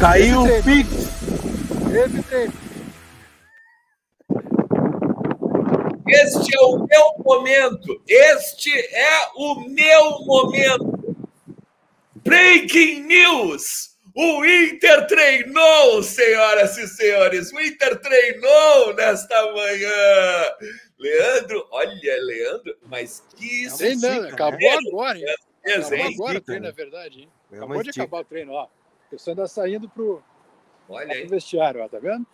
Caiu o Pix. Esse. Este é o meu momento. Este é o meu momento. Breaking news. O Inter treinou, senhoras e senhores. O Inter treinou nesta manhã. Leandro, olha, Leandro, mas que isso. Treinando, acabou agora, hein? Acabou agora o treino, né? é verdade, hein? É Acabou de acabar o treino, ó. O pessoal ainda saindo pro, Olha aí, pro vestiário, ó, tá vendo?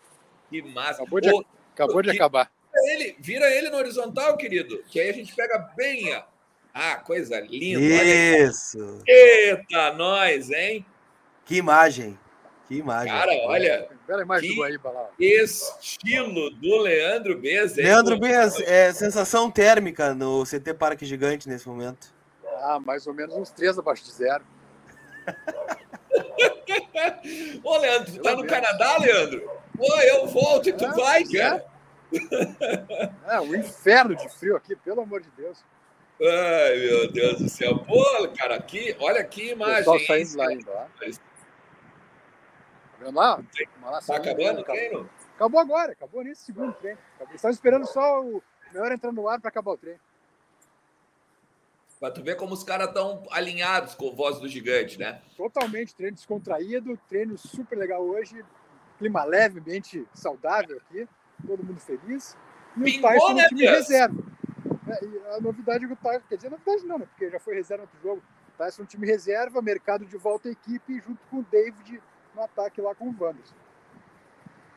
que massa. Acabou de, Ô, acabou de que- acabar. vira ele, vira ele no horizontal, querido, que aí a gente pega bem a... Ah, coisa linda. Olha Isso. Eita, nós, hein? Que imagem. Que imagem. Cara, olha, Bela imagem que- do Guaíba lá. ó. estilo do Leandro Bez, hein? Leandro Bez, é sensação térmica no CT Parque Gigante nesse momento. Ah, mais ou menos uns três abaixo de zero. Ô, Leandro, tu tá no. Canadá, Leandro? Pô, eu volto e tu É, vai, é. cara. É, um inferno de frio aqui, pelo amor de Deus. Ai, meu Deus do céu. Pô, cara, aqui, olha que O imagem. hein? saindo lá ainda, ó. Tá vendo lá? Lá Tá acabando o treino? Acabou agora, acabou nesse segundo treino. Estava esperando só o melhor entrar no ar para acabar o treino. Pra tu ver como os caras estão alinhados com o voz do gigante, né? Totalmente treino descontraído, treino super legal hoje, clima leve, ambiente saudável aqui, todo mundo feliz. E Pingou, o Tyson né, no time Pias? reserva. É, e a novidade é que o Tyson, quer dizer, novidade não, né? Porque já foi reserva no outro jogo. O Tyson no time reserva, mercado de volta à equipe, junto com o David no ataque lá com o Wanderson.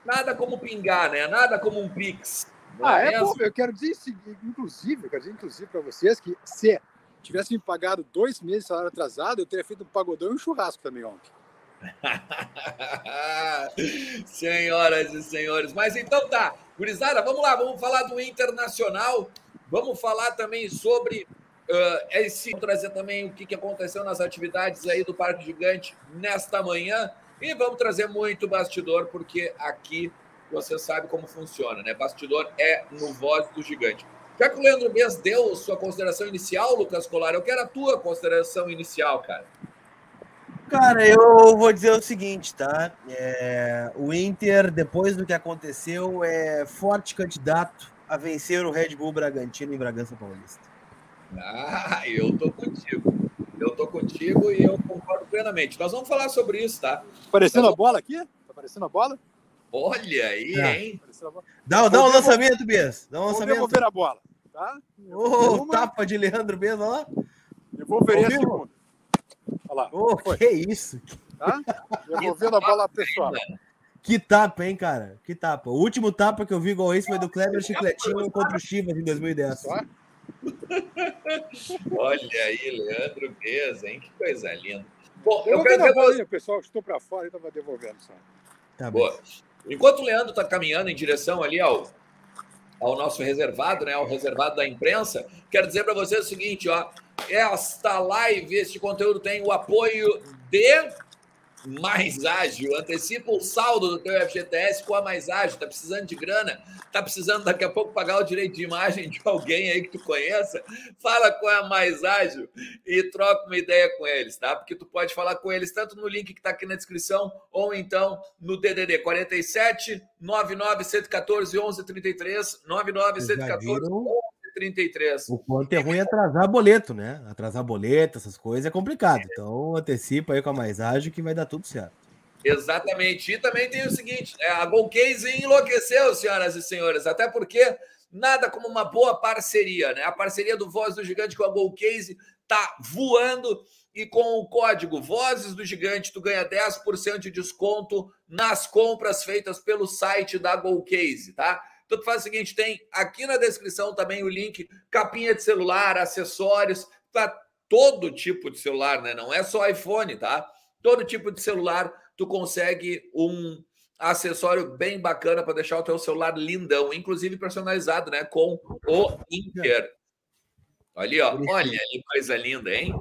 Nada como pingar, né? Nada como um Pix. Ah, é mesmo? bom, eu quero dizer, inclusive, eu quero dizer, inclusive, para vocês que se tivesse me pagado dois meses de salário atrasado, eu teria feito um pagodão e um churrasco também ontem. Senhoras e senhores, mas então tá, gurizada, vamos lá, vamos falar do Internacional, vamos falar também sobre uh, esse, trazer também o que, que aconteceu nas atividades aí do Parque Gigante nesta manhã e vamos trazer muito bastidor, porque aqui você sabe como funciona, né? Bastidor é no Voz do Gigante. Já que o Leandro Bez deu sua consideração inicial, Lucas Colar, eu quero a tua consideração inicial, cara. Cara, eu vou dizer o seguinte, tá? É, o Inter, depois do que aconteceu, é forte candidato a vencer o Red Bull Bragantino em Bragança Paulista. Ah, eu tô contigo. Eu tô contigo e eu concordo plenamente. Nós vamos falar sobre isso, tá? Aparecendo Tá a bola aqui? Tá aparecendo a bola? Olha aí, Tá. hein? Dá, dá um lançamento, Bias. Dá um Vou lançamento. devolver a bola, tá? Ô, Uma, tapa de Leandro Bez, ó. Devolverei a Ao vivo? segunda. Olha lá, Ô, Foi. que isso? tá? Devolvendo a bola pessoal. Que tapa, hein, cara? Que tapa. O último tapa que eu vi igual esse foi do Kleber Chicletinho contra o Chivas em 2010. Só. Olha aí, Leandro Bez, hein? Que coisa linda. Bom, eu quero a bola pra aí, o pessoal estou para fora e tava devolvendo só. Tá bom. Enquanto o Leandro está caminhando em direção ali ao, ao nosso reservado, né, ao reservado da imprensa, quero dizer para vocês o seguinte, ó, esta live, este conteúdo tem o apoio de mais ágil, antecipa o saldo do teu FGTS com a mais ágil. Tá precisando de grana? Tá precisando daqui a pouco pagar o direito de imagem de alguém aí que tu conheça? Fala com é a mais ágil e troca uma ideia com eles, tá? Porque tu pode falar com eles tanto no link que tá aqui na descrição ou então no DDD 47 99 114 11 33 99 114 11 33. O ponto é ruim é atrasar boleto, né? Atrasar boleto, essas coisas é complicado. É. Então antecipa aí com a mais ágil que vai dar tudo certo. Exatamente. E também tem o seguinte: né? a Golcase enlouqueceu, senhoras e senhores, até porque nada como uma boa parceria, né? A parceria do Voz do Gigante com a Golcase tá voando e com o código Vozes do Gigante tu ganha 10% de desconto nas compras feitas pelo site da Golcase, tá? Então tu faz o seguinte, tem aqui na descrição também o link capinha de celular, acessórios para todo tipo de celular, né? Não é só iPhone, tá? Todo tipo de celular tu consegue um acessório bem bacana para deixar o teu celular lindão, inclusive personalizado, né, com o Inter. Ali, ó, olha que coisa linda, hein?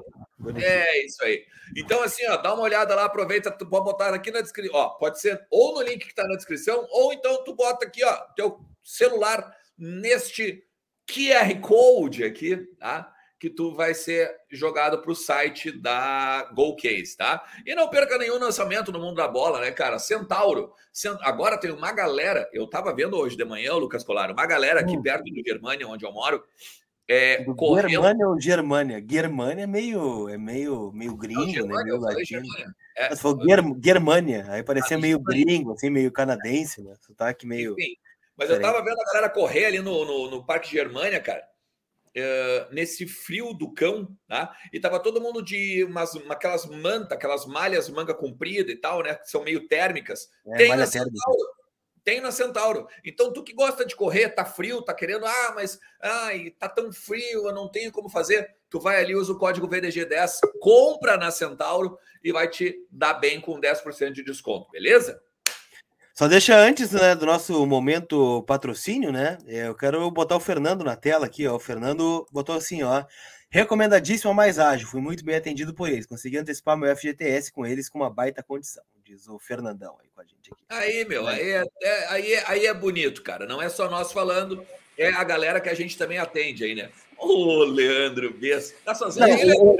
É isso aí. Então, assim, ó, dá uma olhada lá, aproveita, tu pode botar aqui na descrição, ó, pode ser ou no link que tá na descrição, ou então tu bota aqui, ó, teu celular neste QR Code aqui, tá? que tu vai ser jogado para o site da Golcase, tá? E não perca nenhum lançamento no mundo da bola, né, cara? Centauro. Agora tem uma galera, eu tava vendo hoje de manhã, Lucas Colar, uma galera aqui hum. perto do Germânia, onde eu moro, é, correndo... Germânia ou Germânia? Germânia é meio, é meio, meio gringo, não, Germânia, né? Meio latino. É, Mas foi Ger Germânia, aí parecia ah, meio gringo, assim, meio canadense, né? Sotaque meio. Enfim, mas eu tava vendo a galera correr ali no, no, no Parque Germânia, cara. Uh, nesse frio do cão, tá? E tava todo mundo de umas, aquelas mantas, aquelas malhas manga comprida e tal, né? Que são meio térmicas. É, Tem na Centauro. Tem na Centauro. Então, tu que gosta de correr, tá frio, tá querendo, ah, mas ai, tá tão frio, eu não tenho como fazer. Tu vai ali, usa o código VDG10, compra na Centauro e vai te dar bem com 10% de desconto, beleza? Só deixa antes né, do nosso momento patrocínio, né? Eu quero botar o Fernando na tela aqui, ó. O Fernando botou assim, ó. Recomendadíssimo mais ágil, fui muito bem atendido por eles. Consegui antecipar meu FGTS com eles com uma baita condição, diz o Fernandão aí com a gente aqui. Aí, meu, aí é, é, aí, é, aí é bonito, cara. Não é só nós falando, é a galera que a gente também atende aí, né? Ô, Leandro Bess. Tá sozinho aí, o,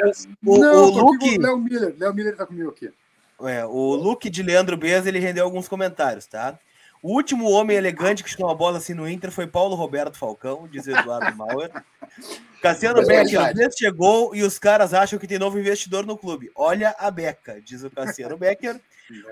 o, Não, o Luke... Léo Miller. Léo Miller tá comigo aqui. É, o look de Leandro Bez, ele rendeu alguns comentários, tá? O último homem elegante que chutou a bola assim no Inter foi Paulo Roberto Falcão, diz Eduardo Mauer. Cassiano Becker, o chegou e os caras acham que tem novo investidor no clube. Olha a beca, diz o Cassiano Becker.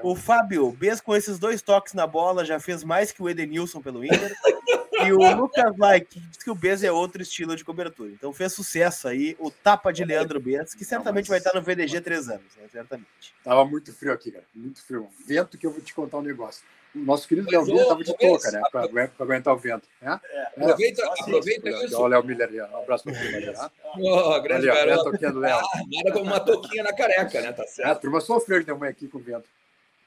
O Fábio, Bes com esses dois toques na bola já fez mais que o Edenilson pelo Inter. E o Lucas Like diz que o Bez é outro estilo de cobertura. Então fez sucesso aí o tapa de Leandro Bez, que certamente vai estar no VDG três anos, né? certamente. Tava muito frio aqui, cara. Muito frio. Vento que eu vou te contar um negócio. O nosso querido Léo Miller estava de touca, né? Para aguentar o vento. Né? É. Aproveita, é, aproveita isso. Olha o Léo Miller ali. Um abraço para o Miller. Tá? Oh, grande ali, garoto. Léo. Ah, nada como uma touquinha na careca, né? Tá certo. É, a turma sofreu de manhã aqui com o vento.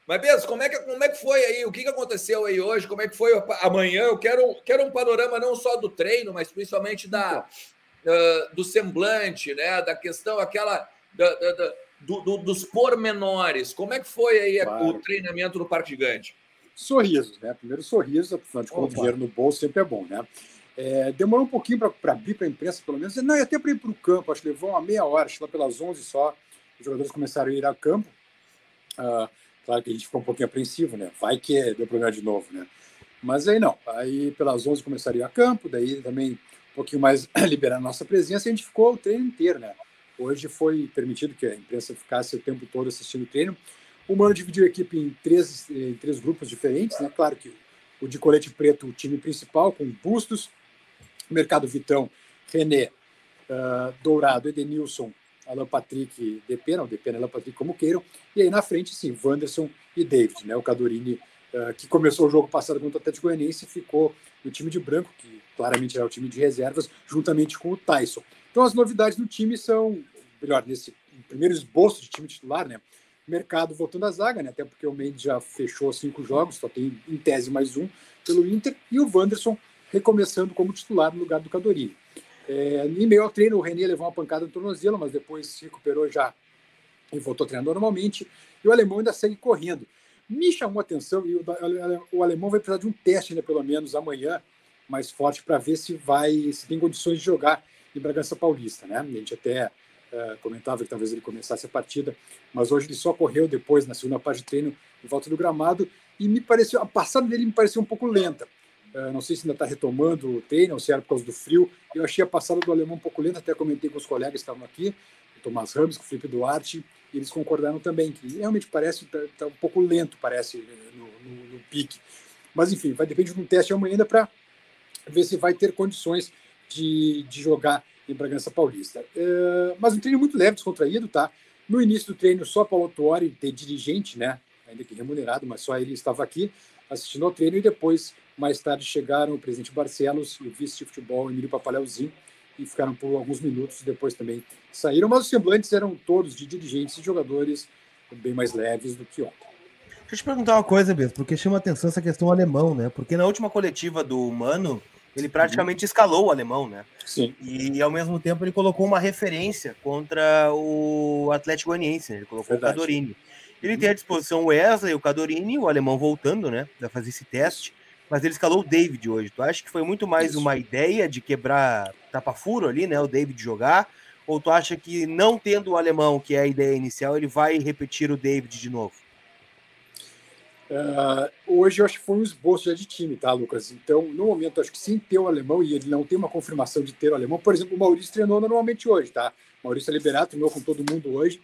Mas, Bezos, como é, que, como é que foi aí? O que, que aconteceu aí hoje? Como é que foi amanhã? Eu quero, quero um panorama não só do treino, mas principalmente da, uh, do semblante, né? Da questão, aquela. Da, da, da, do, do, dos pormenores. Como é que foi aí claro. o treinamento no Parque Gigante? Sorrisos, né? Primeiro sorriso, afinal de contas, dinheiro no bolso sempre é bom, né? É, demorou um pouquinho para abrir para a imprensa, pelo menos. Não, até para ir para o campo, acho que levou uma meia hora, acho que lá pelas 11 só, os jogadores começaram a ir ao campo. Uh, Claro que a gente ficou um pouquinho apreensivo, né? Vai que deu problema de novo, né? Mas aí não. Aí pelas 11 começaria a campo, daí também um pouquinho mais liberar a nossa presença e a gente ficou o treino inteiro, né? Hoje foi permitido que a imprensa ficasse o tempo todo assistindo o treino. O Mano dividiu a equipe em três, em três grupos diferentes, né? Claro que o de colete preto, o time principal, com Bustos, Mercado Vitão, René, uh, Dourado, Edenilson Alan Patrick, Depena, ou Depena, Alan Patrick, como queiram. E aí na frente, sim, Wanderson e David, né? O Cadorini, uh, que começou o jogo passado contra o Atlético Goianiense, ficou no time de branco, que claramente era o time de reservas, juntamente com o Tyson. Então as novidades do time são, melhor, nesse primeiro esboço de time titular, né? Mercado voltando à zaga, né? Até porque o Mendes já fechou cinco jogos, só tem em tese mais um pelo Inter, e o Wanderson recomeçando como titular no lugar do Cadorini. É, em meio ao treino, o René levou uma pancada no tornozelo, mas depois se recuperou já e voltou a treinar normalmente. E o alemão ainda segue correndo. Me chamou a atenção, e o, o alemão vai precisar de um teste, ainda, pelo menos amanhã, mais forte, para ver se vai se tem condições de jogar em Bragança Paulista. Né? A gente até uh, comentava que talvez ele começasse a partida, mas hoje ele só correu depois, na segunda parte de treino, em volta do gramado, e me pareceu, a passada dele me pareceu um pouco lenta. Uh, não sei se ainda está retomando o treino ou se era por causa do frio. Eu achei a passada do alemão um pouco lenta, até comentei com os colegas que estavam aqui, o Tomás Ramos, o Felipe Duarte, e eles concordaram também que realmente parece tá, tá um pouco lento, parece no, no, no, pique. Mas enfim, vai depender de um teste amanhã ainda para ver se vai ter condições de, de jogar em Bragança Paulista. Uh, mas um treino muito leve, descontraído, tá? No início do treino, só Paulo Tuori, de dirigente, né? Ainda que remunerado, mas só ele estava aqui assistindo ao treino e depois mais tarde chegaram o presidente Barcelos e o vice de futebol Emílio Papaleuzinho e ficaram por alguns minutos, depois também saíram, mas os semblantes eram todos de dirigentes e jogadores bem mais leves do que ontem. Deixa eu te perguntar uma coisa, Beto, porque chama atenção essa questão alemão, né? Porque na última coletiva do Mano, ele praticamente uhum. escalou o alemão, né? Sim. E ao mesmo tempo ele colocou uma referência contra o Atlético Goianiense, né? ele colocou Verdade. o Cadorini. Ele uhum. tem à disposição o Wesley, o Cadorini, o alemão voltando, né? Vai fazer esse teste mas ele escalou o David hoje. Tu acha que foi muito mais Isso. uma ideia de quebrar tapa-furo ali, né? O David jogar, Ou tu acha que não tendo o alemão, que é a ideia inicial, ele vai repetir o David de novo? Uh, hoje eu acho que foi um esboço já de time, tá, Lucas? Então, no momento, acho que sem ter o alemão, e ele não tem uma confirmação de ter o alemão, por exemplo, o Maurício treinou normalmente hoje, tá? O Maurício é liberado, treinou com todo mundo hoje,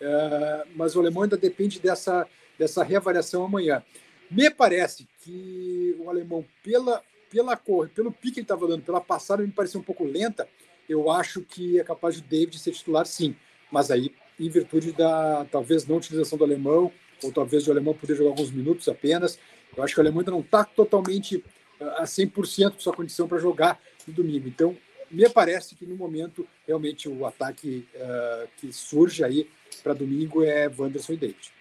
uh, mas o alemão ainda depende dessa, dessa reavaliação amanhã. Me parece que o alemão, pela, pela cor, pelo pique que ele estava dando, pela passada, me parecia um pouco lenta. Eu acho que é capaz de David ser titular, sim, mas aí, em virtude da talvez não utilização do alemão ou talvez o alemão poder jogar alguns minutos apenas. Eu acho que o alemão ainda não está totalmente a 100% de sua condição para jogar no domingo. Então, me parece que no momento, realmente, o ataque uh, que surge aí para domingo é Wanderson e David.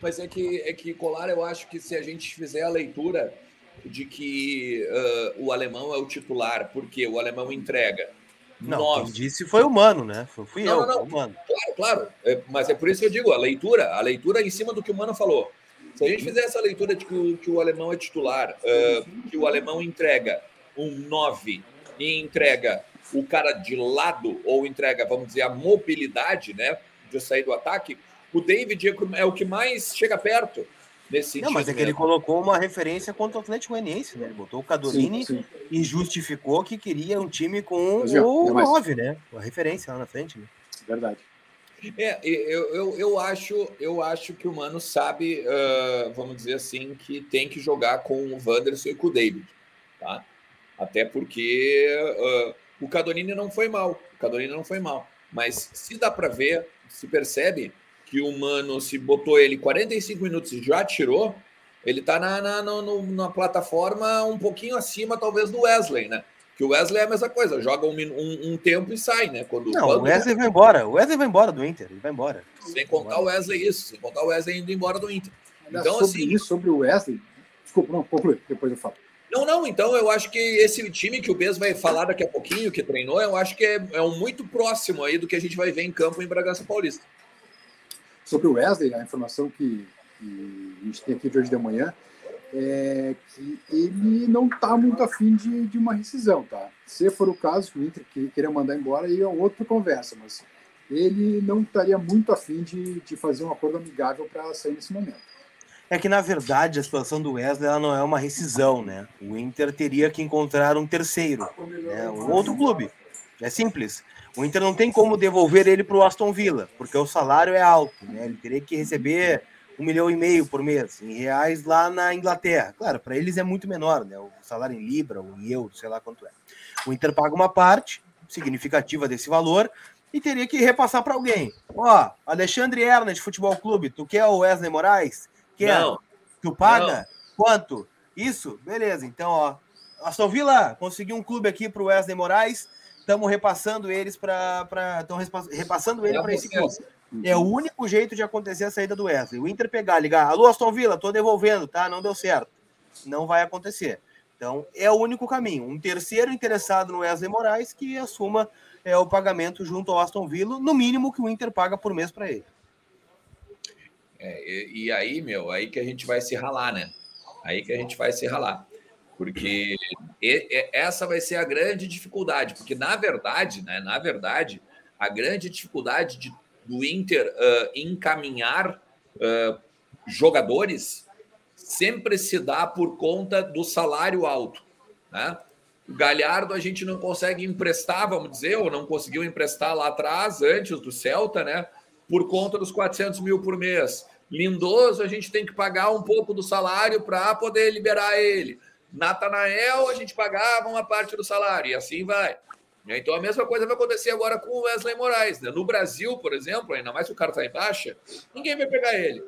Mas é que, é que, Colar, eu acho que se a gente fizer a leitura de que uh, o alemão é o titular, porque o alemão entrega não, nove. disse foi humano, né? Foi, fui não, eu, não, não. humano. Claro, claro. É, mas é por isso que eu digo, a leitura, a leitura em cima do que o Mano falou. Se a gente fizer essa leitura de que o, que o alemão é titular, uh, que o alemão entrega um 9 e entrega o cara de lado, ou entrega, vamos dizer, a mobilidade, né? De sair do ataque, o David é o que mais chega perto nesse sentido. Não, mas é que ele colocou uma referência contra o Atlético Goianiense, né? Ele botou o Cadolini sim, sim. e justificou que queria um time com mas, o 9, né? A referência lá na frente. Né? Verdade. É, eu, eu, eu, acho, eu acho que o Mano sabe, uh, vamos dizer assim, que tem que jogar com o Wanderson e com o David, tá? Até porque uh, o Cadolini não foi mal, o Cadolini não foi mal, mas se dá para ver, se percebe que o Mano, se botou ele 45 minutos e já tirou, ele tá na, na, no, na plataforma um pouquinho acima, talvez, do Wesley, né? Que o Wesley é a mesma coisa, joga um, um, um tempo e sai, né? Quando, não, quando... o Wesley vai embora. O Wesley vai embora do Inter, ele vai embora. Sem contar o Wesley, isso, sem contar o Wesley indo embora do Inter. Então, sobre assim. Isso, sobre o Wesley, desculpa, não, conclui, depois eu falo. Não, não, então eu acho que esse time que o Bez vai falar daqui a pouquinho, que treinou, eu acho que é, é um muito próximo aí do que a gente vai ver em campo em Bragança Paulista. Sobre o Wesley, a informação que, que a gente tem aqui de hoje de manhã é que ele não está muito afim de, de uma rescisão, tá? Se for o caso que o Inter queria mandar embora, aí é outra conversa, mas ele não estaria muito afim de, de fazer um acordo amigável para sair nesse momento. É que, na verdade, a situação do Wesley ela não é uma rescisão, né? O Inter teria que encontrar um terceiro, né? um outro clube. É simples. O Inter não tem como devolver ele para o Aston Villa, porque o salário é alto, né? Ele teria que receber um milhão e meio por mês em reais lá na Inglaterra. Claro, para eles é muito menor, né? O salário em libra ou em euro, sei lá quanto é. O Inter paga uma parte significativa desse valor e teria que repassar para alguém. Ó, Alexandre Ernest Futebol Clube, tu quer o Wesley Moraes? Quer? Não. Tu paga? Não. Quanto? Isso? Beleza. Então, ó, Aston Villa conseguiu um clube aqui para o Wesley Moraes estamos repassando eles para. Estão repassando ele para esse clube. É o único jeito de acontecer a saída do Wesley. O Inter pegar, ligar, alô, Aston Villa, estou devolvendo, tá? Não deu certo. Não vai acontecer. Então, é o único caminho. Um terceiro interessado no Wesley Moraes que assuma é, o pagamento junto ao Aston Villa, no mínimo que o Inter paga por mês para ele. É, e, e, aí, meu, aí que a gente vai se ralar, né? Aí que a gente vai se ralar. Porque essa vai ser a grande dificuldade, porque na verdade, né, na verdade, a grande dificuldade de, do Inter uh, encaminhar uh, jogadores sempre se dá por conta do salário alto, né? O Galhardo a gente não consegue emprestar, vamos dizer, ou não conseguiu emprestar lá atrás, antes do Celta, né? Por conta dos 400 mil por mês. Lindoso, a gente tem que pagar um pouco do salário para poder liberar ele. Natanael, a gente pagava uma parte do salário, e assim vai. Então a mesma coisa vai acontecer agora com o Wesley Moraes. Né? No Brasil, por exemplo, ainda mais se o cara está em baixa, ninguém vai pegar ele.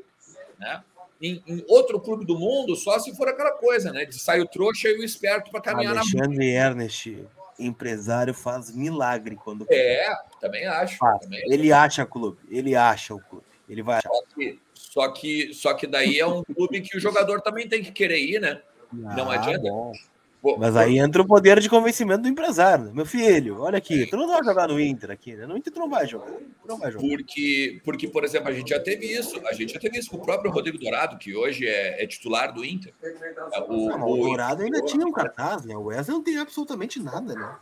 Né? Em, em, outro clube do mundo, só se for aquela coisa, né? De sair o trouxa e o esperto para caminhar Alexandre na Alexandre Ernest, empresário, faz milagre quando. É, também acho. Também ele acha clube, ele acha o clube. Ele vai. Só que, só que, só que daí é um clube que o jogador também tem que querer ir, né? Ah, não adianta. Bom. Mas aí entra o poder de convencimento do empresário. Né? Meu filho, olha aqui, tu não vai jogar no Inter aqui, né? No Inter tu não vai jogar. Não vai jogar. Porque, porque, por exemplo, a gente já teve isso. A gente já teve isso com o próprio Rodrigo Dourado, que hoje é, é titular do Inter. O, não, o, o Dourado ainda tinha um cartaz, né? O Wesley não tem absolutamente nada, né?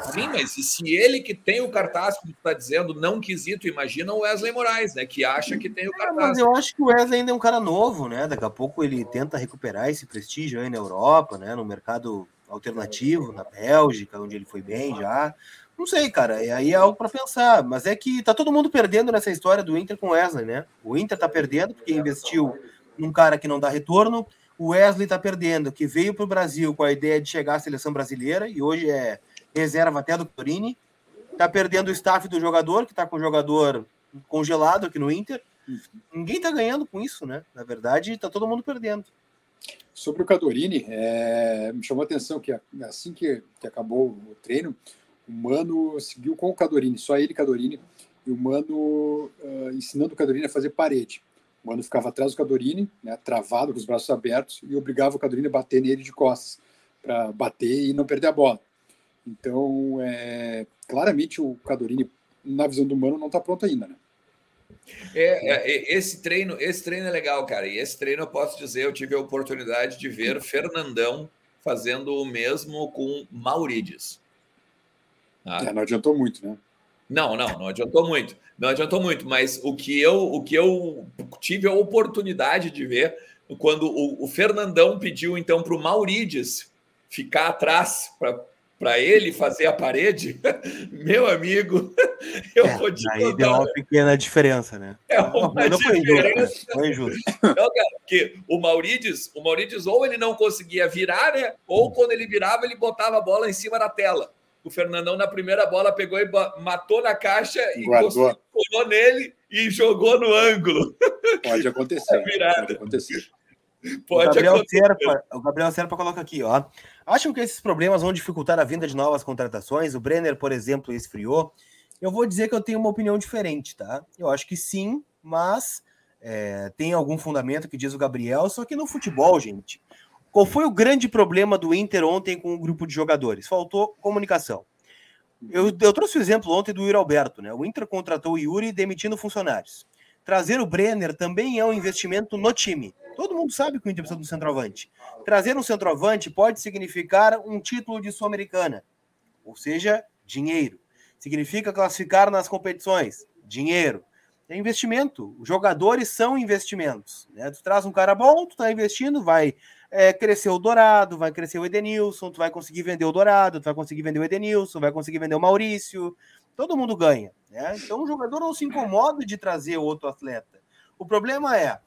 Sim, mas e se ele que tem o cartaz, como tu está dizendo, não quesito, imagina o Wesley Moraes, né? Que acha que tem o cartaz. É, mas eu acho que o Wesley ainda é um cara novo, né? Daqui a pouco ele tenta recuperar esse prestígio aí na Europa, né? No mercado alternativo, na Bélgica, onde ele foi bem já. Não sei, cara. E aí é algo para pensar. Mas é que tá todo mundo perdendo nessa história do Inter com o Wesley, né? O Inter tá perdendo porque investiu num cara que não dá retorno. O Wesley tá perdendo, que veio para o Brasil com a ideia de chegar à seleção brasileira e hoje é reserva até do Torini. Tá perdendo o staff do jogador, que tá com o jogador congelado aqui no Inter. Ninguém tá ganhando com isso, né? Na verdade, tá todo mundo perdendo. Sobre o Cadorini, é, me chamou a atenção que assim que, que, acabou o treino, o Mano seguiu com o Cadorini, só ele Cadorini, e o Mano uh, ensinando o Cadorini a fazer parede. O Mano ficava atrás do Cadorini, né, travado, com os braços abertos, e obrigava o Cadorini a bater nele de costas, para bater e não perder a bola. Então, é, claramente o Cadorini, na visão do Mano, não está pronto ainda, né? É, é, esse treino, esse treino é legal, cara. E esse treino eu posso dizer, eu tive a oportunidade de ver Fernandão fazendo o mesmo com Maurides. Ah. É, não adiantou muito, né? Não, não, não adiantou muito. Não adiantou muito, mas o que eu, o que eu tive a oportunidade de ver quando o, o Fernandão pediu então para o Maurides ficar atrás para para ele fazer a parede, meu amigo, eu é, vou te Aí contar. deu uma pequena diferença, né? É uma não diferença. Foi injusto. Não, cara, porque o Maurides, o Maurides ou ele não conseguia virar, né? Ou hum. quando ele virava, ele botava a bola em cima da tela. O Fernandão, na primeira bola, pegou e matou na caixa e colou nele e jogou no ângulo. Pode acontecer. Pode acontecer. Pode o Gabriel acontecer. Serpa, o Gabriel Serpa coloca aqui, ó. Acham que esses problemas vão dificultar a vinda de novas contratações? O Brenner, por exemplo, esfriou. Eu vou dizer que eu tenho uma opinião diferente, tá? Eu acho que sim, mas é, tem algum fundamento que diz o Gabriel, só que no futebol, gente. Qual foi o grande problema do Inter ontem com o grupo de jogadores? Faltou comunicação. Eu, eu trouxe o exemplo ontem do Yuri Alberto, né? O Inter contratou o Yuri demitindo funcionários. Trazer o Brenner também é um investimento no time. Todo mundo sabe que o Inter precisa do centroavante. Trazer um centroavante pode significar um título de Sul-Americana, ou seja, dinheiro. Significa classificar nas competições, dinheiro. É investimento. Os jogadores são investimentos. Né? Tu traz um cara bom, tu está investindo, vai é, crescer o Dourado, vai crescer o Edenilson, tu vai conseguir vender o Dourado, tu vai conseguir vender o Edenilson, vai conseguir vender o Maurício. Todo mundo ganha. Né? Então o jogador não se incomoda de trazer outro atleta. O problema é,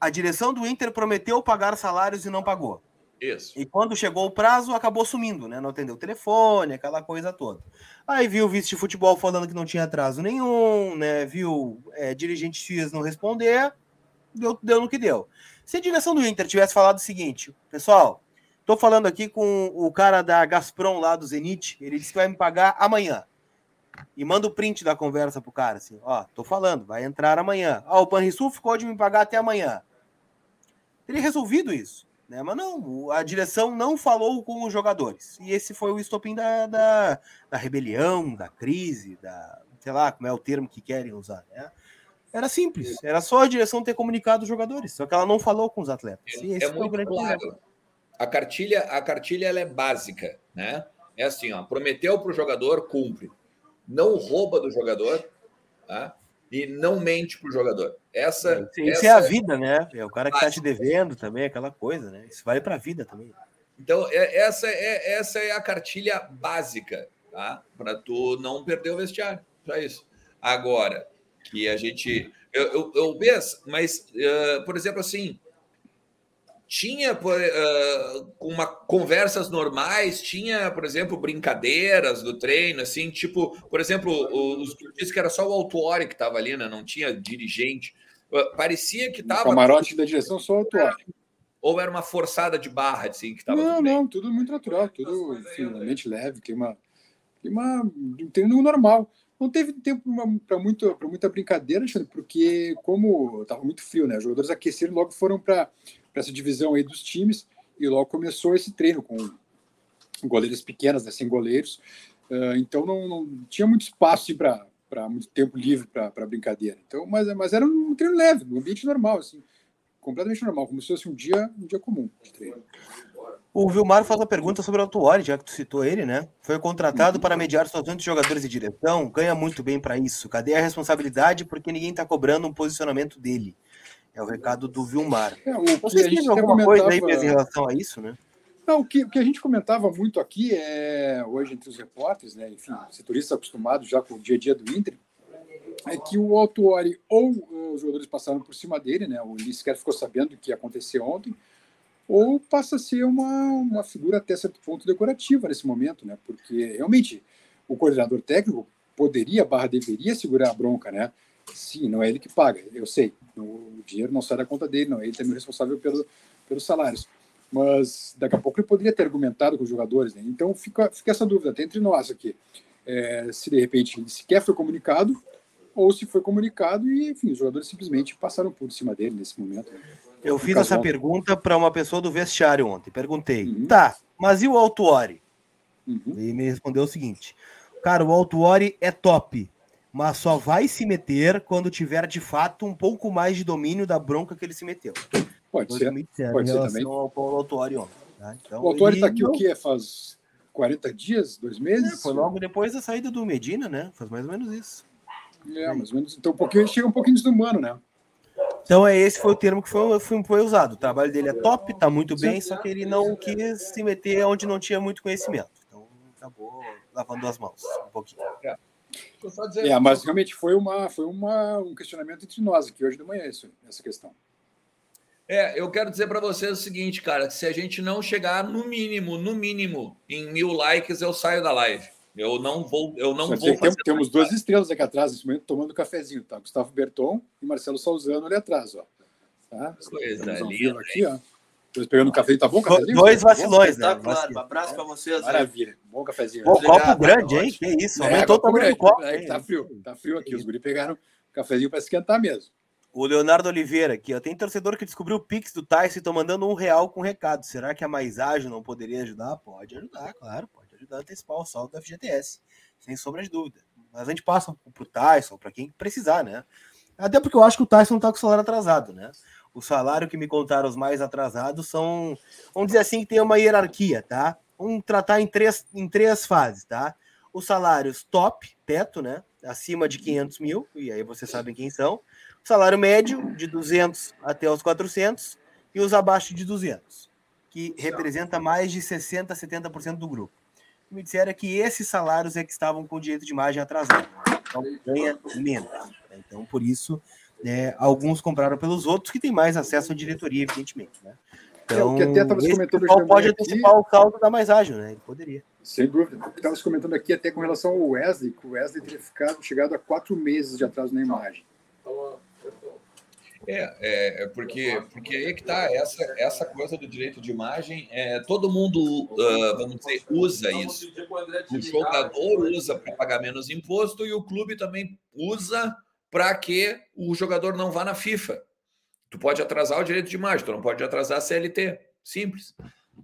a direção do Inter prometeu pagar salários e não pagou. Isso. E quando chegou o prazo, acabou sumindo, né? Não atendeu o telefone, aquela coisa toda. Aí viu o vice de futebol falando que não tinha atraso nenhum, né? Viu é, dirigente X não responder, deu, deu no que deu. Se a direção do Inter tivesse falado o seguinte, pessoal, tô falando aqui com o cara da Gazprom lá do Zenit, ele disse que vai me pagar amanhã. E manda o print da conversa pro cara, assim, ó, tô falando, vai entrar amanhã. Ó, o Panrisul ficou de me pagar até amanhã teria resolvido isso. Né? Mas não, a direção não falou com os jogadores. E esse foi o estopim da, da, da rebelião, da crise, da. sei lá como é o termo que querem usar. Né? Era simples, era só a direção ter comunicado os jogadores, só que ela não falou com os atletas. E é muito claro. Problema. A cartilha, a cartilha ela é básica, né? É assim, ó, prometeu para o jogador, cumpre. Não rouba do jogador, tá? e não mente para o jogador. Essa, isso, essa é a vida, né? É o cara que está te devendo também, aquela coisa, né? Isso vale para a vida também. Então, é, essa, é, essa é a cartilha básica, tá? Para tu não perder o vestiário. Só isso. Agora, que a gente. Eu, eu, eu mas, uh, por exemplo, assim, tinha uh, uma conversas normais, tinha, por exemplo, brincadeiras do treino, assim, tipo, por exemplo, os disse que era só o Autuori que estava ali, né? Não tinha dirigente. Uh, parecia que estava. Camarote da direção só o Autuori. Ou era uma forçada de barra, assim, que estava. Não, não, tudo muito natural, tudo finalmente leve, clima, clima um treino normal. Não teve tempo para muita brincadeira, porque como estava muito frio, né? Os jogadores aqueceram logo foram para para essa divisão aí dos times e logo começou esse treino com goleiras pequenas, né, sem goleiros. Uh, então não, não, tinha muito espaço assim, para muito tempo livre para brincadeira. Então, mas, mas era um treino leve, um ambiente normal, assim, completamente normal, como se fosse um dia, um dia comum de treino. O Vilmar faz uma pergunta sobre o Autuori, já que tu citou ele, né? Foi contratado para mediar situações de jogadores de direção, ganha muito bem para isso. Cadê a responsabilidade? Porque ninguém está cobrando um posicionamento dele. É o recado do Vilmar. É, o Você tem alguma comentava... coisa aí em relação a isso, né? Não, o que, o que a gente comentava muito aqui é, hoje entre os repórteres, né? Enfim, setoristas acostumados já com o dia a dia do Inter, é que o Autuori ou os jogadores passaram por cima dele, né? O Ele sequer ficou sabendo o que ia acontecer ontem ou passa a ser uma, uma figura até certo ponto decorativa nesse momento, né? Porque realmente o coordenador técnico poderia, barra deveria segurar a bronca, né? Sim, não é ele que paga, eu sei. O dinheiro não sai da conta dele, não. Ele também é responsável pelo, pelos salários. Mas daqui a pouco ele poderia ter argumentado com os jogadores, né? Então fica, fica essa dúvida até entre nós aqui. É, se de repente ele sequer foi comunicado, ou se foi comunicado e, enfim, os jogadores simplesmente passaram por cima dele nesse momento. Eu fiz essa pergunta para uma pessoa do vestiário ontem. Perguntei, uhum. tá, mas e o Altuori? Uhum. E me respondeu o seguinte: cara, o Altuori é top, mas só vai se meter quando tiver de fato um pouco mais de domínio da bronca que ele se meteu. Pode ser. Pode ser também. Ao Paulo ontem. Tá? Então, o Autuori está aqui não... o que? Faz 40 dias, dois meses? É, foi logo depois da saída do Medina, né? Faz mais ou menos isso. É, mais ou menos. Então, um pouquinho, chega um pouquinho desumano, né? Então, é esse foi o termo que foi, foi, foi usado. O trabalho dele é top, tá muito bem, só que ele não quis se meter onde não tinha muito conhecimento. Então, acabou lavando as mãos um pouquinho. É, é mas realmente foi, uma, foi uma, um questionamento entre nós aqui hoje de manhã, isso, essa questão. É, eu quero dizer para vocês o seguinte, cara: se a gente não chegar no mínimo, no mínimo, em mil likes, eu saio da live. Eu não vou, eu não vou. Tem, temos duas estrelas aqui atrás, nesse momento, tomando cafezinho, tá? Gustavo Berton e Marcelo Salzano ali atrás, ó. Tá? Coisa linda. Aqui, ó. Estou pegando um café, tá bom? Cafezinho? Dois vacilões, né? Claro, um abraço para vocês. Maravilha, bom cafezinho. Bom, copo grande, hein? Que isso, é, aumentou o tamanho do copo. É, tá frio, tá frio aqui. Os guri pegaram cafezinho para esquentar mesmo. O Leonardo Oliveira aqui, ó. Tem torcedor que descobriu o Pix do Tyson e estão mandando um real com recado. Será que a Mais Ágil não poderia ajudar? Pode ajudar, claro, pode ajudar a antecipar o saldo da FGTS sem sombra de dúvida. Mas a gente passa pro Tyson, para quem precisar, né? Até porque eu acho que o Tyson tá com o salário atrasado, né? O salário que me contaram os mais atrasados são, vamos dizer assim, que tem uma hierarquia, tá? Vamos tratar em três, em três fases, tá? Os salários top, teto, né? Acima de 500 mil, e aí vocês sabem quem são. O salário médio, de 200 até os 400, e os abaixo de 200, que representa mais de 60%, 70% do grupo me disseram é que esses salários é que estavam com direito de imagem atrasado. Então ganha menos. Né? Então, por isso, né, alguns compraram pelos outros que têm mais acesso à diretoria, evidentemente. Né? Então, é, o que até estava comentando pode antecipar aqui... o saldo da mais ágil, né? Ele poderia. Sem dúvida. Estava comentando aqui até com relação ao Wesley, que o Wesley teria ficado, chegado a quatro meses de atraso na imagem. É, é, é, porque, porque aí que está essa, essa coisa do direito de imagem. É, todo mundo, uh, vamos dizer, usa isso. O jogador usa para pagar menos imposto e o clube também usa para que o jogador não vá na FIFA. Tu pode atrasar o direito de imagem, tu não pode atrasar a CLT. Simples.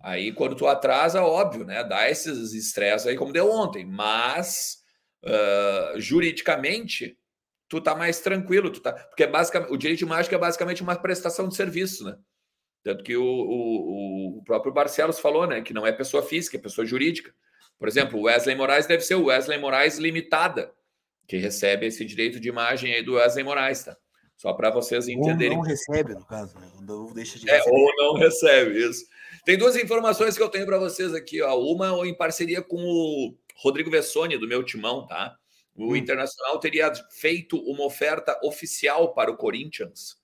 Aí, quando tu atrasa, óbvio, né? Dá esses estresses aí, como deu ontem. Mas, uh, juridicamente, tu tá mais tranquilo, tu tá, porque é basicamente, o direito de mágica é basicamente uma prestação de serviço, né? Tanto que o, o, o próprio Barcelos falou, né, que não é pessoa física, é pessoa jurídica. Por exemplo, Wesley Moraes deve ser o Wesley Moraes Limitada, que recebe esse direito de imagem aí do Wesley Moraes, tá? Só para vocês entenderem. Ou não recebe, no caso, né? Ou deixa de é, ou não recebe, isso. Tem duas informações que eu tenho para vocês aqui, ó. Uma em parceria com o Rodrigo Vessoni, do meu timão, tá? O hum. Internacional teria feito uma oferta oficial para o Corinthians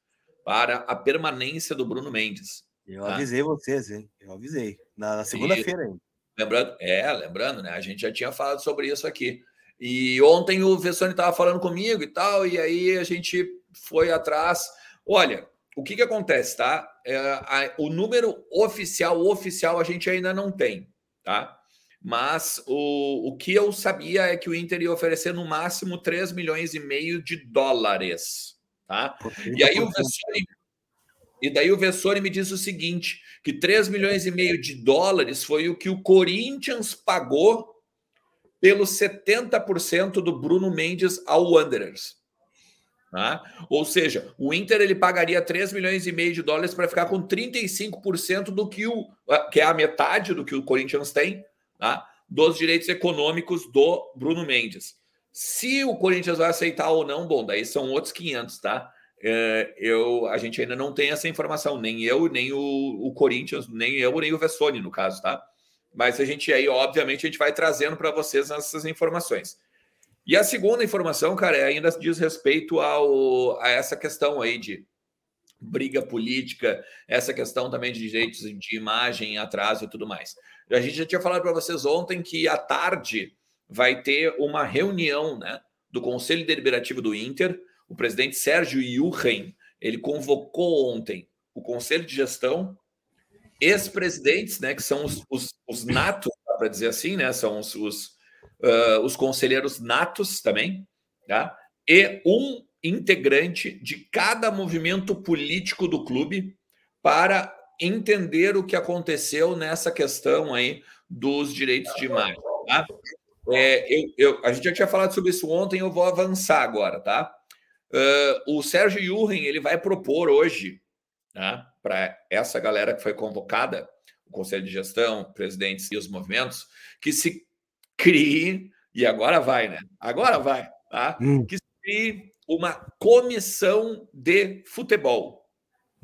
para a permanência do Bruno Mendes. Eu tá? avisei vocês, hein? Eu avisei. Na, na segunda-feira ainda. Lembrando, é, lembrando, né? A gente já tinha falado sobre isso aqui. E ontem o Vessone estava falando comigo e tal, e aí a gente foi atrás. Olha, o que, que acontece, tá? É, a, o número oficial, oficial, a gente ainda não tem, tá? mas o, o que eu sabia é que o Inter ia oferecer no máximo 3 milhões e meio de dólares. Tá? E aí o Vessori, e daí o Vessori me diz o seguinte: que 3 milhões e meio de dólares foi o que o Corinthians pagou pelos 70% do Bruno Mendes ao Wanderers. Tá? Ou seja, o Inter ele pagaria 3 milhões e meio de dólares para ficar com 35% do que o que é a metade do que o Corinthians tem, tá? dos direitos econômicos do Bruno Mendes. Se o Corinthians vai aceitar ou não, bom, daí são outros 500, tá? É, eu, a gente ainda não tem essa informação, nem eu, nem o, o Corinthians, nem eu, nem o Vessone, no caso, tá? Mas a gente aí, obviamente, a gente vai trazendo para vocês essas informações. E a segunda informação, cara, ainda diz respeito ao, a essa questão aí de briga política, essa questão também de direitos de imagem, atraso e tudo mais. A gente já tinha falado para vocês ontem que à tarde vai ter uma reunião né, do Conselho Deliberativo do Inter. O presidente Sérgio Yuchen, ele convocou ontem o Conselho de Gestão, ex-presidentes, né, que são os, os, os natos, para dizer assim, né, são os, os uh, os conselheiros natos também, tá? e um integrante de cada movimento político do clube para entender o que aconteceu nessa questão aí dos direitos de imagem. Tá? É, eu, eu, a gente já tinha falado sobre isso ontem, eu vou avançar agora, tá? Uh, o Sérgio Yurren, ele vai propor hoje, tá? Para essa galera que foi convocada, o Conselho de Gestão, presidentes e os movimentos, que se crie, e agora vai, né? Agora vai, tá? Hum. Que se crie uma comissão de futebol.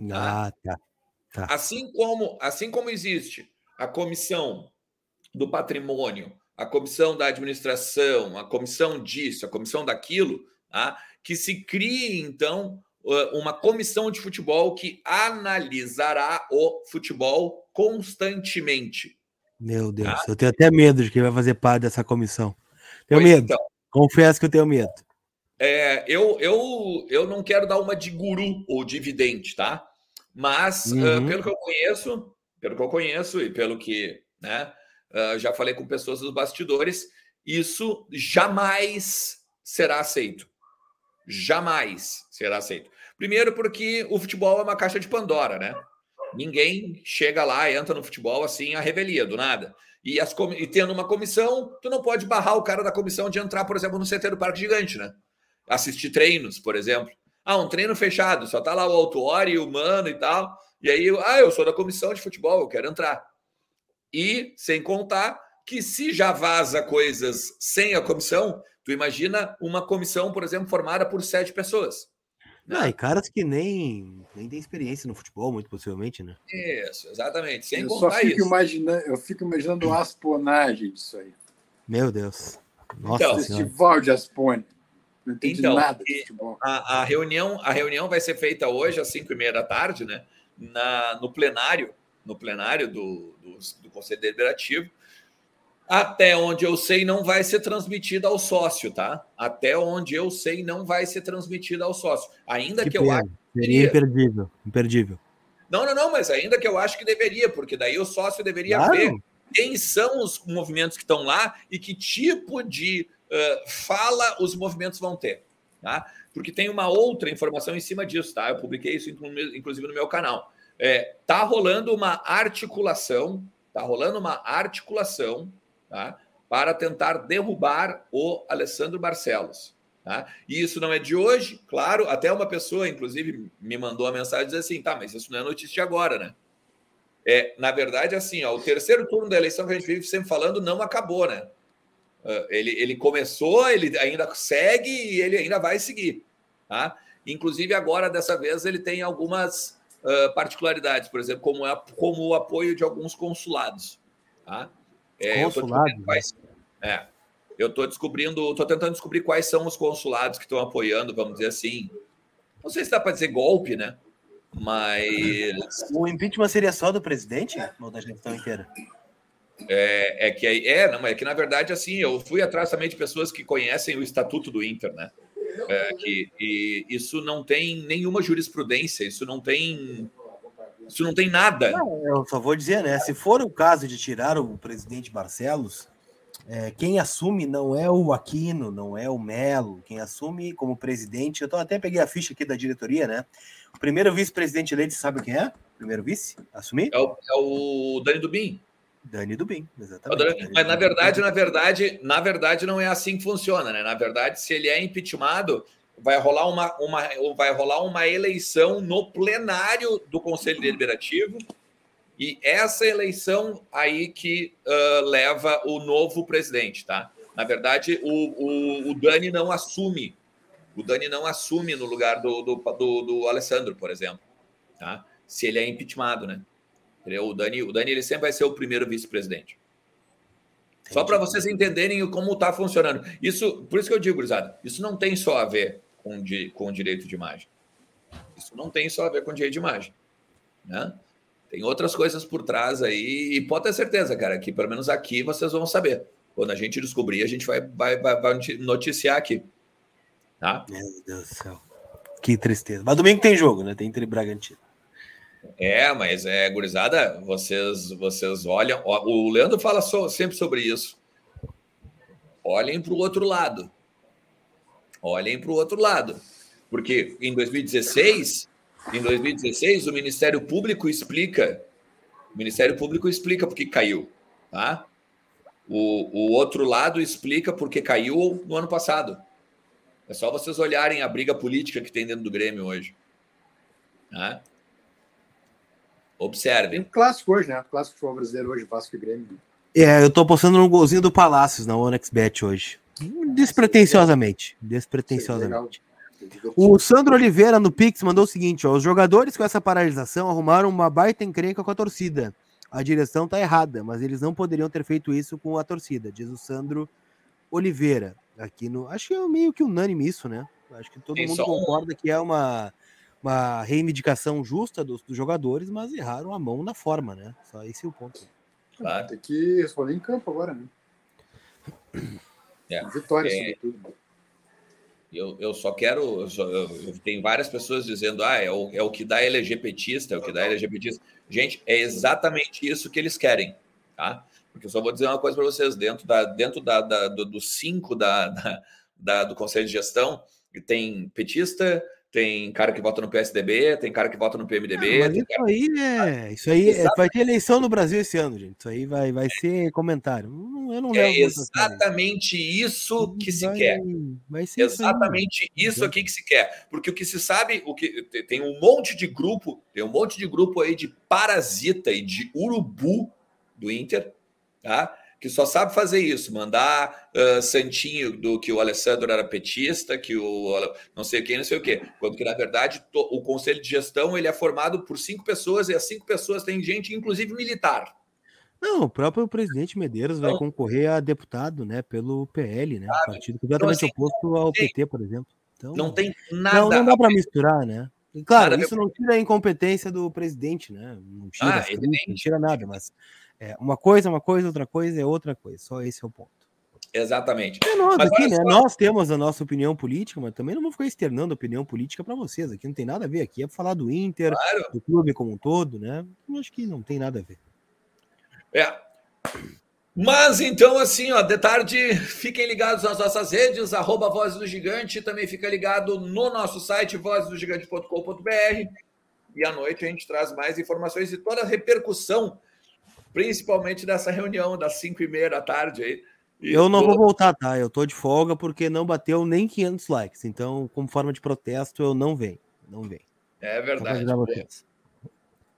Tá? Ah, tá. tá. Assim como, assim como existe a comissão do patrimônio, a comissão da administração, a comissão disso, a comissão daquilo, tá? que se crie, então, uma comissão de futebol que analisará o futebol constantemente. Meu Deus, ah. eu tenho até medo de quem vai fazer parte dessa comissão. Tenho pois medo. Então, Confesso que eu tenho medo. É, eu, eu, eu não quero dar uma de guru ou dividente, tá? Mas, uhum. uh, pelo que eu conheço, pelo que eu conheço e pelo que né, uh, já falei com pessoas dos bastidores, isso jamais será aceito. Jamais será aceito. Primeiro, porque o futebol é uma caixa de Pandora, né? Ninguém chega lá, entra no futebol assim, a revelia, do nada. E, as, e tendo uma comissão, tu não pode barrar o cara da comissão de entrar, por exemplo, no CT do Parque Gigante, né? Assistir treinos, por exemplo. Ah, um treino fechado, só tá lá o autuori, o mano e tal. E aí, ah, eu sou da comissão de futebol, eu quero entrar. E sem contar que se já vaza coisas sem a comissão, tu imagina uma comissão, por exemplo, formada por sete pessoas. Ah, e caras que nem, nem têm experiência no futebol, muito possivelmente, né? Isso, exatamente. Sem eu contar só fico isso. Imaginando, eu fico imaginando a asponagem disso aí. Meu Deus. Nossa então, Festival de Aspone. Não entendi então, nada de futebol. A, a, reunião, a reunião vai ser feita hoje às 5 e meia da tarde, né? Na, no plenário, no plenário do, do, do Conselho Deliberativo até onde eu sei, não vai ser transmitida ao sócio, tá? Até onde eu sei, não vai ser transmitida ao sócio. Ainda que, que eu acho. Seria imperdível, imperdível. Não, não, não, mas ainda que eu acho que deveria, porque daí o sócio deveria claro. ver quem são os movimentos que estão lá e que tipo de uh, fala os movimentos vão ter, tá? Porque tem uma outra informação em cima disso, tá? Eu publiquei isso, inclusive, no meu canal. É, tá rolando uma articulação, tá rolando uma articulação tá? para tentar derrubar o Alessandro Barcelos. Tá? E isso não é de hoje, claro. Até uma pessoa, inclusive, me mandou a mensagem dizer assim: tá, mas isso não é notícia de agora, né? É, na verdade, assim, ó, o terceiro turno da eleição que a gente vive sempre falando não acabou, né? Uh, ele, ele começou, ele ainda segue e ele ainda vai seguir. Tá? Inclusive, agora, dessa vez, ele tem algumas uh, particularidades, por exemplo, como, é, como o apoio de alguns consulados. Tá? É, Consulado? Eu quais, é, eu estou descobrindo, estou tentando descobrir quais são os consulados que estão apoiando, vamos dizer assim. Não sei se dá para dizer golpe, né? Mas. O impeachment seria só do presidente ou da gestão inteira? É, é que é, não, é que na verdade assim, eu fui atrás também de pessoas que conhecem o estatuto do Inter, né? É, que e isso não tem nenhuma jurisprudência, isso não tem isso não tem nada. Não, eu só vou dizer, né? Se for o caso de tirar o presidente Barcelos, é, quem assume não é o Aquino, não é o Melo. Quem assume como presidente, eu tô, até peguei a ficha aqui da diretoria, né? O primeiro vice-presidente eleito, sabe quem é? Primeiro vice? Assumir? É o, é o Dani Dubin. Dani Dubin, exatamente. Dani, mas na verdade, na verdade, na verdade, não é assim que funciona, né? Na verdade, se ele é impeachmentado, vai rolar uma, uma, vai rolar uma eleição no plenário do Conselho Deliberativo e essa eleição aí que uh, leva o novo presidente, tá? Na verdade, o, o, o, Dani não assume, o Dani não assume no lugar do, do, do, do Alessandro, por exemplo, tá? Se ele é impeachmentado, né? O Dani, o Dani ele sempre vai ser o primeiro vice-presidente. Só para vocês entenderem como está funcionando. Isso, por isso que eu digo, Gurizada, isso não tem só a ver com, com o direito de imagem. Isso não tem só a ver com direito de imagem. Né? Tem outras coisas por trás aí, e pode ter certeza, cara, que pelo menos aqui vocês vão saber. Quando a gente descobrir, a gente vai, vai, vai, vai noticiar aqui. Tá? Meu Deus do céu. Que tristeza. Mas domingo tem jogo, né? Tem entre Bragantino. É, mas é, gurizada, vocês, vocês olham. O Leandro fala so, sempre sobre isso. Olhem para o outro lado. Olhem para o outro lado. Porque em 2016, em 2016, o Ministério Público explica. O Ministério Público explica porque caiu. Tá? O, o outro lado explica porque caiu no ano passado. É só vocês olharem a briga política que tem dentro do Grêmio hoje. Tá? Observem. Um clássico hoje, né? Clássico futebol brasileiro hoje, Vasco e Grêmio. É, eu tô postando um golzinho do Palácios na OneXBet hoje. Despretensiosamente. Despretensiosamente. O Sandro Oliveira no Pix mandou o seguinte: ó, os jogadores com essa paralisação arrumaram uma baita encrenca com a torcida. A direção tá errada, mas eles não poderiam ter feito isso com a torcida, diz o Sandro Oliveira. Aqui no. Acho que é meio que unânime isso, né? Acho que todo mundo concorda que é uma, uma reivindicação justa dos, dos, jogadores, mas erraram a mão na forma, né? Só esse é o ponto. Claro. Tem que responder em campo agora, né? É. Vitória, é. sobretudo. Eu, eu só quero. Eu, só, eu, tem várias pessoas dizendo, ah, é o, é o que dá eleger petista, é o que dá eleger petista. Gente, é exatamente isso que eles querem, tá? Porque eu só vou dizer uma coisa para vocês: dentro, da, dentro da, da do, do cinco da, da, da, do Conselho de Gestão, tem petista, tem cara que vota no PSDB, tem cara que vota no PMDB. Ah, isso cara... aí é. Isso aí é, vai ter eleição no Brasil esse ano, gente. Isso aí vai, vai ser comentário. Eu não é exatamente isso que se vai, quer. Vai ser exatamente isso, isso aqui que se quer. Porque o que se sabe, o que tem um monte de grupo, tem um monte de grupo aí de parasita e de urubu do Inter, tá? Que só sabe fazer isso, mandar uh, santinho do que o Alessandro era petista, que o não sei quem, não sei o quê. Quando que, na verdade, to, o conselho de gestão ele é formado por cinco pessoas e as cinco pessoas têm gente, inclusive militar. Não, o próprio presidente Medeiros então, vai concorrer a deputado, né, pelo PL, né, sabe? partido completamente então, assim, oposto ao tem, PT, por exemplo. Então, não tem nada. Não, não dá para misturar, né? Claro, nada isso não tira a incompetência do presidente, né? Não tira, ah, não tira nada, mas é, uma coisa é uma coisa, outra coisa é outra coisa. Só esse é o ponto. Exatamente. É nós, aqui, né? nós temos a nossa opinião política, mas também não vamos ficar externando opinião política para vocês. Aqui não tem nada a ver. Aqui é falar do Inter, claro. do clube como um todo, né? Eu acho que não tem nada a ver. É. Mas então, assim, ó, de tarde, fiquem ligados nas nossas redes, arroba Voz do Gigante, também fica ligado no nosso site, vozdogigante.com.br. E à noite a gente traz mais informações e toda a repercussão principalmente nessa reunião das 5 e meia da tarde aí. E eu não tô... vou voltar, tá? Eu tô de folga porque não bateu nem 500 likes. Então, como forma de protesto, eu não venho. Não venho. É verdade.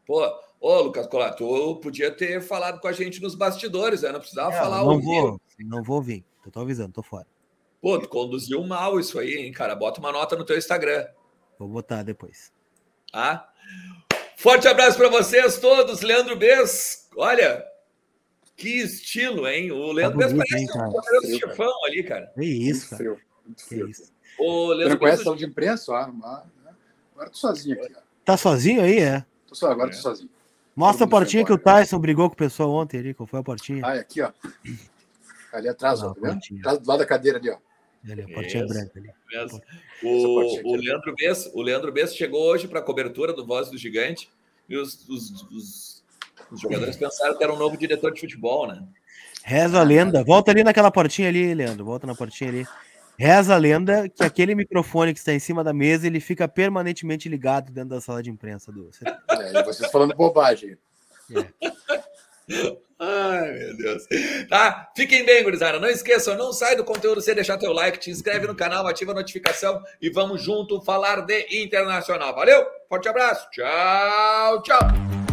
Pô, ô Lucas Colato, tu podia ter falado com a gente nos bastidores, né? Não precisava é, falar Não vou, não vou vir. Eu tô avisando, tô fora. Pô, tu conduziu mal isso aí, hein, cara? Bota uma nota no teu Instagram. Vou botar depois. Ah? Forte abraço para vocês todos, Leandro Bess. Olha, que estilo, hein? O Leandro tá bonito, parece hein, um poderoso chefão ali, cara. É isso, cara. Frio, frio. isso. Leandro não conhece a de imprensa? Ó, agora tô sozinho aqui. Ó. Tá sozinho aí, é? Tô só, agora tô sozinho. Mostra a portinha que o Tyson brigou com o pessoal ontem ali. Qual foi a portinha? Ah, é aqui, ó. Ali atrás, ah, ó. Tá Atrás do lado da cadeira ali, ó. Ali, a portinha Isso. branca ali. O, o, Leandro Bess, o Leandro Bess chegou hoje para a cobertura do Voz do Gigante e os, os, os, os, jogadores pensaram que era um novo diretor de futebol, né? Reza a lenda. Volta ali naquela portinha ali, Leandro. Volta na portinha ali. Reza a lenda que aquele microfone que está em cima da mesa ele fica permanentemente ligado dentro da sala de imprensa do. É, vocês falando bobagem. É. Ai, meu Deus. Tá? Fiquem bem, gurizada. Não esqueçam, não sai do conteúdo sem deixar teu like, te inscreve no canal, ativa a notificação e vamos junto falar de internacional. Valeu? Forte abraço. Tchau, tchau.